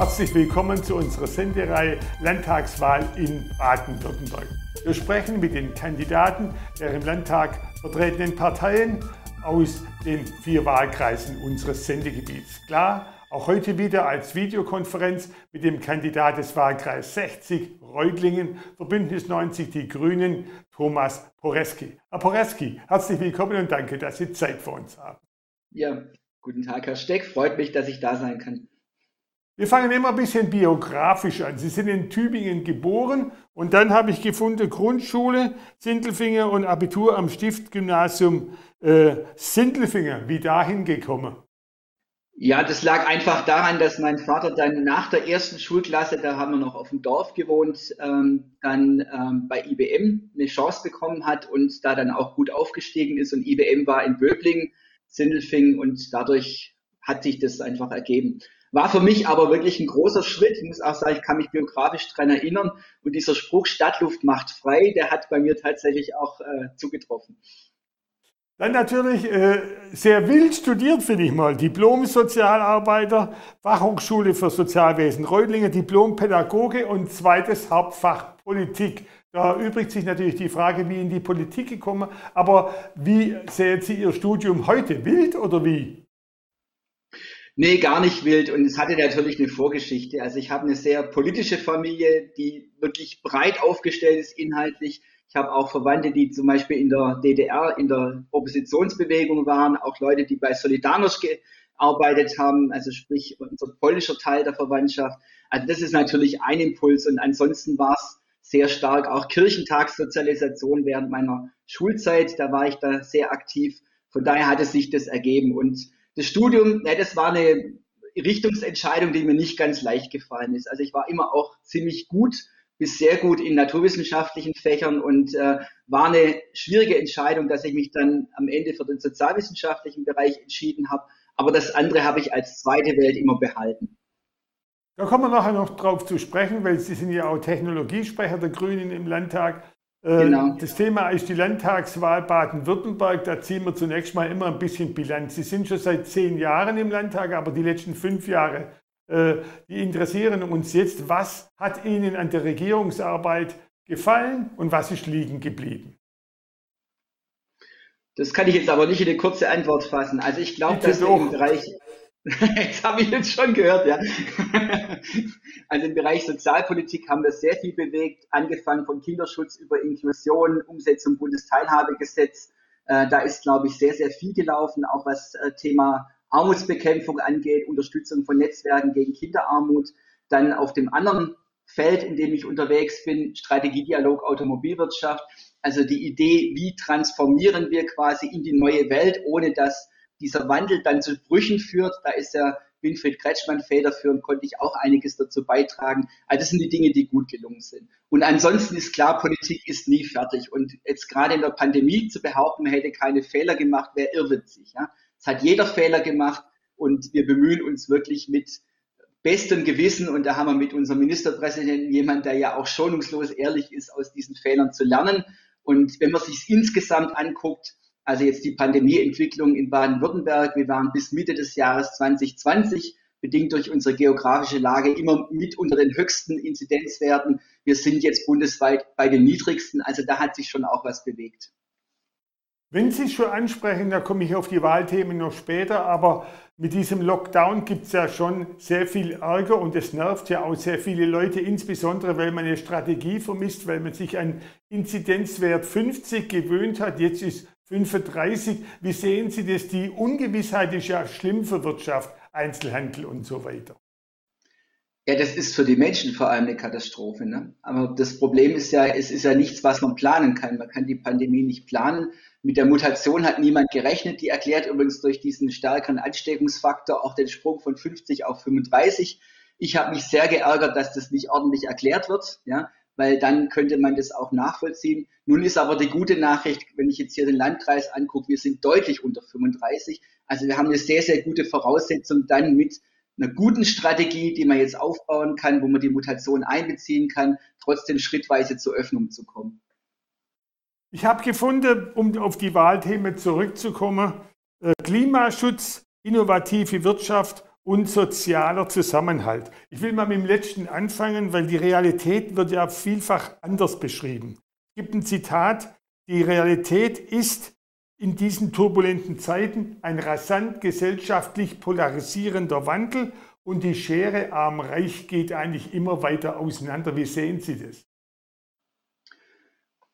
Herzlich willkommen zu unserer Sendereihe Landtagswahl in Baden-Württemberg. Wir sprechen mit den Kandidaten der im Landtag vertretenen Parteien aus den vier Wahlkreisen unseres Sendegebiets. Klar, auch heute wieder als Videokonferenz mit dem Kandidat des Wahlkreis 60 Reutlingen für Bündnis 90 Die Grünen, Thomas Poreski. Herr Poreski, herzlich willkommen und danke, dass Sie Zeit für uns haben. Ja, guten Tag, Herr Steck. Freut mich, dass ich da sein kann. Wir fangen immer ein bisschen biografisch an. Sie sind in Tübingen geboren und dann habe ich gefunden Grundschule Sindelfinger und Abitur am Stiftgymnasium äh, Sindelfinger. Wie dahin gekommen? Ja, das lag einfach daran, dass mein Vater dann nach der ersten Schulklasse, da haben wir noch auf dem Dorf gewohnt, ähm, dann ähm, bei IBM eine Chance bekommen hat und da dann auch gut aufgestiegen ist. Und IBM war in Böblingen, Sindelfing und dadurch hat sich das einfach ergeben. War für mich aber wirklich ein großer Schritt. Ich muss auch sagen, ich kann mich biografisch daran erinnern. Und dieser Spruch Stadtluft macht frei, der hat bei mir tatsächlich auch äh, zugetroffen. Dann natürlich äh, sehr wild studiert, finde ich mal. Diplom-Sozialarbeiter, Fachhochschule für Sozialwesen Reutlingen, Diplom-Pädagoge und zweites Hauptfach Politik. Da übrigt sich natürlich die Frage, wie in die Politik gekommen. Aber wie sehen Sie Ihr Studium heute? Wild oder wie? Nee, gar nicht wild. Und es hatte natürlich eine Vorgeschichte. Also ich habe eine sehr politische Familie, die wirklich breit aufgestellt ist inhaltlich. Ich habe auch Verwandte, die zum Beispiel in der DDR, in der Oppositionsbewegung waren, auch Leute, die bei Solidarność gearbeitet haben, also sprich unser polnischer Teil der Verwandtschaft. Also das ist natürlich ein Impuls. Und ansonsten war es sehr stark auch Kirchentagssozialisation während meiner Schulzeit. Da war ich da sehr aktiv. Von daher hat es sich das ergeben. Und das Studium, ja, das war eine Richtungsentscheidung, die mir nicht ganz leicht gefallen ist. Also ich war immer auch ziemlich gut bis sehr gut in naturwissenschaftlichen Fächern und äh, war eine schwierige Entscheidung, dass ich mich dann am Ende für den sozialwissenschaftlichen Bereich entschieden habe. Aber das andere habe ich als zweite Welt immer behalten. Da kommen wir nachher noch drauf zu sprechen, weil Sie sind ja auch Technologiesprecher der Grünen im Landtag. Äh, genau. Das Thema ist die Landtagswahl Baden-Württemberg. Da ziehen wir zunächst mal immer ein bisschen Bilanz. Sie sind schon seit zehn Jahren im Landtag, aber die letzten fünf Jahre, äh, die interessieren uns jetzt. Was hat Ihnen an der Regierungsarbeit gefallen und was ist liegen geblieben? Das kann ich jetzt aber nicht in eine kurze Antwort fassen. Also ich glaube, dass wir im Bereich Jetzt habe ich jetzt schon gehört, ja. Also im Bereich Sozialpolitik haben wir sehr viel bewegt, angefangen von Kinderschutz über Inklusion, Umsetzung Bundesteilhabegesetz. Äh, da ist, glaube ich, sehr, sehr viel gelaufen, auch was äh, Thema Armutsbekämpfung angeht, Unterstützung von Netzwerken gegen Kinderarmut. Dann auf dem anderen Feld, in dem ich unterwegs bin, Strategiedialog Automobilwirtschaft. Also die Idee, wie transformieren wir quasi in die neue Welt, ohne dass dieser Wandel dann zu Brüchen führt. Da ist ja Winfried Kretschmann federführend, konnte ich auch einiges dazu beitragen. Also das sind die Dinge, die gut gelungen sind. Und ansonsten ist klar, Politik ist nie fertig. Und jetzt gerade in der Pandemie zu behaupten, man hätte keine Fehler gemacht, wäre irrwitzig. Ja? Es hat jeder Fehler gemacht und wir bemühen uns wirklich mit bestem Gewissen und da haben wir mit unserem Ministerpräsidenten jemand, der ja auch schonungslos ehrlich ist, aus diesen Fehlern zu lernen. Und wenn man sich insgesamt anguckt, also jetzt die Pandemieentwicklung in Baden-Württemberg. Wir waren bis Mitte des Jahres 2020 bedingt durch unsere geografische Lage immer mit unter den höchsten Inzidenzwerten. Wir sind jetzt bundesweit bei den niedrigsten. Also da hat sich schon auch was bewegt. Wenn Sie es schon ansprechen, da komme ich auf die Wahlthemen noch später, aber mit diesem Lockdown gibt es ja schon sehr viel Ärger und es nervt ja auch sehr viele Leute, insbesondere weil man eine Strategie vermisst, weil man sich an Inzidenzwert 50 gewöhnt hat. Jetzt ist 35. Wie sehen Sie das? Die Ungewissheit ist ja schlimm für Wirtschaft, Einzelhandel und so weiter. Ja, das ist für die Menschen vor allem eine Katastrophe. Ne? Aber das Problem ist ja, es ist ja nichts, was man planen kann. Man kann die Pandemie nicht planen. Mit der Mutation hat niemand gerechnet. Die erklärt übrigens durch diesen stärkeren Ansteckungsfaktor auch den Sprung von 50 auf 35. Ich habe mich sehr geärgert, dass das nicht ordentlich erklärt wird. Ja? Weil dann könnte man das auch nachvollziehen. Nun ist aber die gute Nachricht, wenn ich jetzt hier den Landkreis angucke, wir sind deutlich unter 35. Also wir haben eine sehr, sehr gute Voraussetzung dann mit einer guten Strategie, die man jetzt aufbauen kann, wo man die Mutation einbeziehen kann, trotzdem schrittweise zur Öffnung zu kommen. Ich habe gefunden, um auf die Wahlthemen zurückzukommen, äh, Klimaschutz, innovative Wirtschaft und sozialer Zusammenhalt. Ich will mal mit dem letzten anfangen, weil die Realität wird ja vielfach anders beschrieben. Es gibt ein Zitat, die Realität ist in diesen turbulenten Zeiten ein rasant gesellschaftlich polarisierender Wandel und die Schere arm-reich geht eigentlich immer weiter auseinander. Wie sehen Sie das?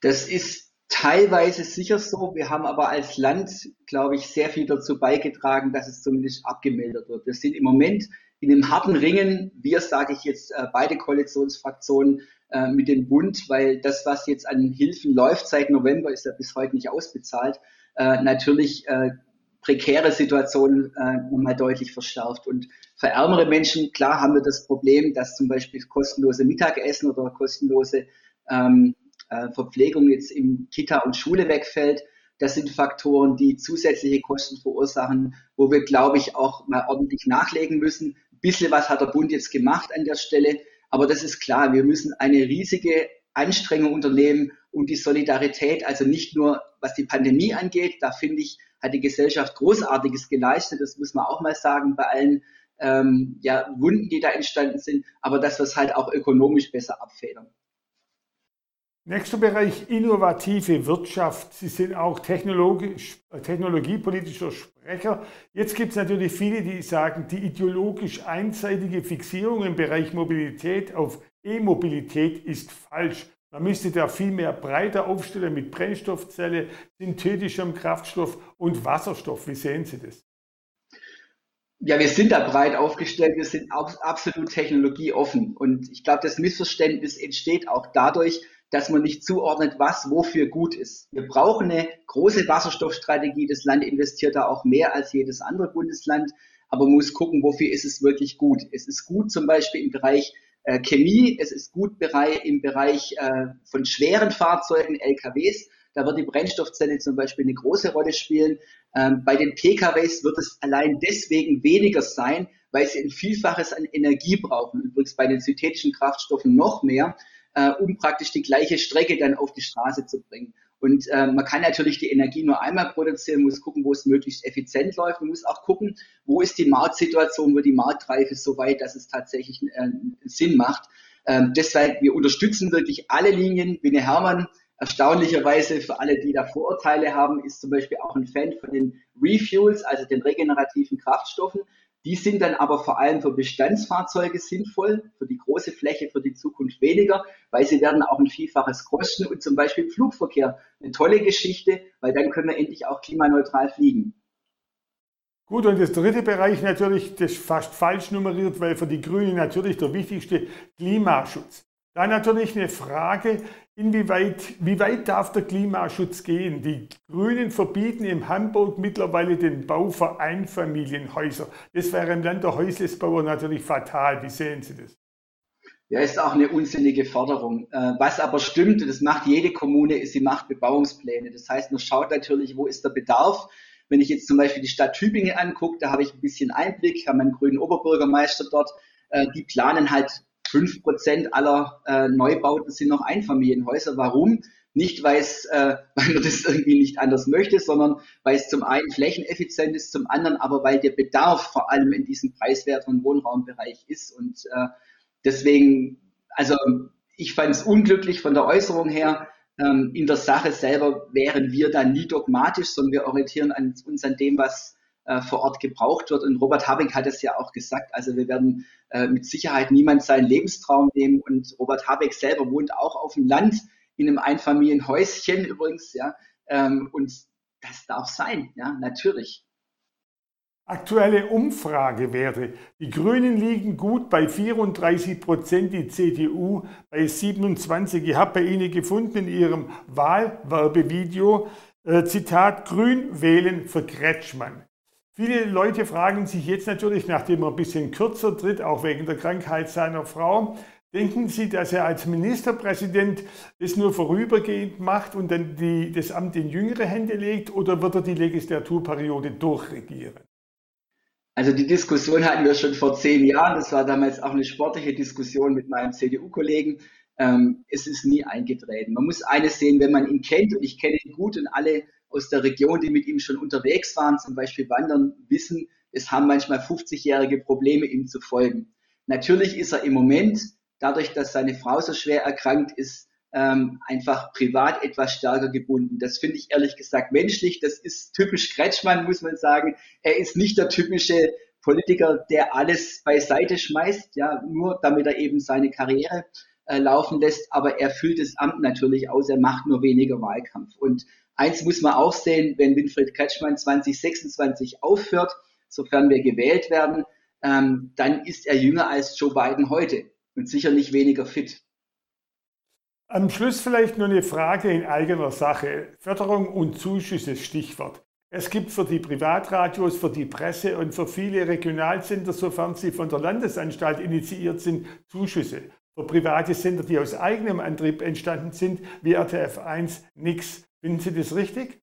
Das ist teilweise sicher so. Wir haben aber als Land, glaube ich, sehr viel dazu beigetragen, dass es zumindest abgemildert wird. Wir sind im Moment in einem harten Ringen. Wir, sage ich jetzt, äh, beide Koalitionsfraktionen äh, mit dem Bund, weil das, was jetzt an Hilfen läuft seit November, ist ja bis heute nicht ausbezahlt, äh, natürlich prekäre Situationen nochmal deutlich verschärft. Und für ärmere Menschen, klar, haben wir das Problem, dass zum Beispiel kostenlose Mittagessen oder kostenlose ähm, äh, Verpflegung jetzt im Kita und Schule wegfällt. Das sind Faktoren, die zusätzliche Kosten verursachen, wo wir, glaube ich, auch mal ordentlich nachlegen müssen. Ein bisschen was hat der Bund jetzt gemacht an der Stelle, aber das ist klar, wir müssen eine riesige Anstrengung unternehmen, um die Solidarität, also nicht nur was die Pandemie angeht, da finde ich, hat die Gesellschaft Großartiges geleistet, das muss man auch mal sagen, bei allen ähm, ja, Wunden, die da entstanden sind, aber dass wir es halt auch ökonomisch besser abfedern. Nächster Bereich innovative Wirtschaft. Sie sind auch technologisch, technologiepolitischer Sprecher. Jetzt gibt es natürlich viele, die sagen, die ideologisch einseitige Fixierung im Bereich Mobilität auf E-Mobilität ist falsch. Man müsste da viel mehr breiter aufstellen mit Brennstoffzelle, synthetischem Kraftstoff und Wasserstoff. Wie sehen Sie das? Ja, wir sind da breit aufgestellt, wir sind absolut technologieoffen. Und ich glaube, das Missverständnis entsteht auch dadurch, dass man nicht zuordnet, was wofür gut ist. Wir brauchen eine große Wasserstoffstrategie. Das Land investiert da auch mehr als jedes andere Bundesland. Aber man muss gucken, wofür ist es wirklich gut. Es ist gut zum Beispiel im Bereich äh, Chemie. Es ist gut im Bereich äh, von schweren Fahrzeugen, LKWs. Da wird die Brennstoffzelle zum Beispiel eine große Rolle spielen. Ähm, bei den PKWs wird es allein deswegen weniger sein, weil sie ein Vielfaches an Energie brauchen. Übrigens bei den synthetischen Kraftstoffen noch mehr äh, um praktisch die gleiche Strecke dann auf die Straße zu bringen. Und äh, man kann natürlich die Energie nur einmal produzieren, muss gucken, wo es möglichst effizient läuft. Man muss auch gucken, wo ist die Marktsituation, wo die Marktreife so weit, dass es tatsächlich äh, Sinn macht. Ähm, deshalb, wir unterstützen wirklich alle Linien. Bine Hermann, erstaunlicherweise für alle, die da Vorurteile haben, ist zum Beispiel auch ein Fan von den Refuels, also den regenerativen Kraftstoffen. Die sind dann aber vor allem für Bestandsfahrzeuge sinnvoll, für die große Fläche, für die Zukunft weniger, weil sie werden auch ein Vielfaches kosten und zum Beispiel Flugverkehr eine tolle Geschichte, weil dann können wir endlich auch klimaneutral fliegen. Gut, und das dritte Bereich natürlich, das fast falsch nummeriert, weil für die Grünen natürlich der wichtigste Klimaschutz. Da natürlich eine Frage, inwieweit, wie weit darf der Klimaschutz gehen? Die Grünen verbieten in Hamburg mittlerweile den Bau für Einfamilienhäuser. Das wäre im Land der Häuslesbauer natürlich fatal. Wie sehen Sie das? Ja, ist auch eine unsinnige Forderung. Äh, was aber stimmt, das macht jede Kommune, ist, sie macht Bebauungspläne. Das heißt, man schaut natürlich, wo ist der Bedarf. Wenn ich jetzt zum Beispiel die Stadt Tübingen angucke, da habe ich ein bisschen Einblick, habe einen grünen Oberbürgermeister dort, äh, die planen halt fünf Prozent aller äh, Neubauten sind noch Einfamilienhäuser. Warum? Nicht, weil äh, weil man das irgendwie nicht anders möchte, sondern weil es zum einen flächeneffizient ist, zum anderen aber weil der Bedarf vor allem in diesem preiswerteren Wohnraumbereich ist. Und äh, deswegen, also ich fand es unglücklich von der Äußerung her. Ähm, in der Sache selber wären wir da nie dogmatisch, sondern wir orientieren uns an dem, was äh, vor Ort gebraucht wird. Und Robert Habeck hat es ja auch gesagt, also wir werden äh, mit Sicherheit niemand seinen Lebenstraum nehmen. Und Robert Habeck selber wohnt auch auf dem Land in einem Einfamilienhäuschen übrigens, ja. Ähm, und das darf sein, ja, natürlich. Aktuelle Umfragewerte. Die Grünen liegen gut bei 34 Prozent, die CDU bei 27. Ich habe bei Ihnen gefunden in Ihrem Wahlwerbevideo, äh, Zitat, Grün wählen für Kretschmann. Viele Leute fragen sich jetzt natürlich, nachdem er ein bisschen kürzer tritt, auch wegen der Krankheit seiner Frau, denken Sie, dass er als Ministerpräsident es nur vorübergehend macht und dann die, das Amt in jüngere Hände legt oder wird er die Legislaturperiode durchregieren? Also die Diskussion hatten wir schon vor zehn Jahren. Das war damals auch eine sportliche Diskussion mit meinem CDU-Kollegen. Ähm, es ist nie eingetreten. Man muss eines sehen, wenn man ihn kennt, und ich kenne ihn gut und alle aus der Region, die mit ihm schon unterwegs waren, zum Beispiel wandern, wissen, es haben manchmal 50-jährige Probleme, ihm zu folgen. Natürlich ist er im Moment, dadurch, dass seine Frau so schwer erkrankt ist, ähm, einfach privat etwas stärker gebunden. Das finde ich ehrlich gesagt menschlich. Das ist typisch Kretschmann, muss man sagen. Er ist nicht der typische Politiker, der alles beiseite schmeißt, ja, nur damit er eben seine Karriere äh, laufen lässt. Aber er füllt das Amt natürlich aus. Er macht nur weniger Wahlkampf. Und eins muss man auch sehen, wenn Winfried Kretschmann 2026 aufhört, sofern wir gewählt werden, ähm, dann ist er jünger als Joe Biden heute und sicherlich weniger fit. Am Schluss vielleicht nur eine Frage in eigener Sache. Förderung und Zuschüsse, Stichwort. Es gibt für die Privatradios, für die Presse und für viele Regionalsender, sofern sie von der Landesanstalt initiiert sind, Zuschüsse. Für private Sender, die aus eigenem Antrieb entstanden sind, wie RTF 1, nichts. Finden Sie das richtig?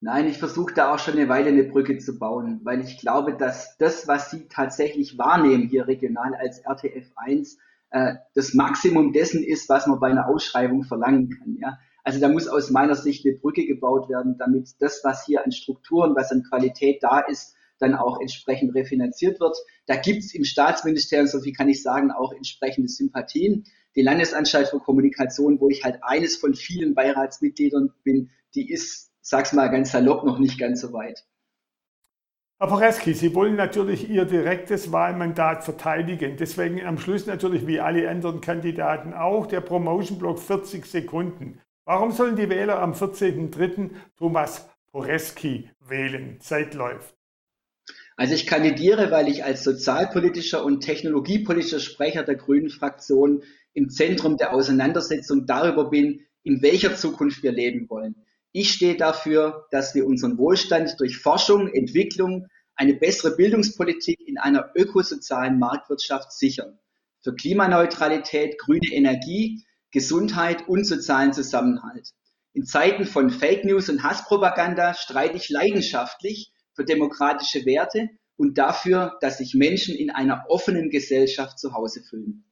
Nein, ich versuche da auch schon eine Weile eine Brücke zu bauen, weil ich glaube, dass das, was Sie tatsächlich wahrnehmen hier regional als RTF 1, äh, das Maximum dessen ist, was man bei einer Ausschreibung verlangen kann. Ja? Also da muss aus meiner Sicht eine Brücke gebaut werden, damit das, was hier an Strukturen, was an Qualität da ist, dann auch entsprechend refinanziert wird. Da gibt's im Staatsministerium, so viel kann ich sagen, auch entsprechende Sympathien. Die Landesanstalt für Kommunikation, wo ich halt eines von vielen Beiratsmitgliedern bin, die ist, sag's mal ganz salopp, noch nicht ganz so weit. Herr Poreski, Sie wollen natürlich Ihr direktes Wahlmandat verteidigen. Deswegen am Schluss natürlich wie alle anderen Kandidaten auch der Promotion-Block 40 Sekunden. Warum sollen die Wähler am 14.03. Thomas Poreski wählen? Zeit läuft. Also ich kandidiere, weil ich als sozialpolitischer und technologiepolitischer Sprecher der Grünen Fraktion im Zentrum der Auseinandersetzung darüber bin, in welcher Zukunft wir leben wollen. Ich stehe dafür, dass wir unseren Wohlstand durch Forschung, Entwicklung, eine bessere Bildungspolitik in einer ökosozialen Marktwirtschaft sichern. Für Klimaneutralität, grüne Energie, Gesundheit und sozialen Zusammenhalt. In Zeiten von Fake News und Hasspropaganda streite ich leidenschaftlich für demokratische Werte und dafür, dass sich Menschen in einer offenen Gesellschaft zu Hause fühlen.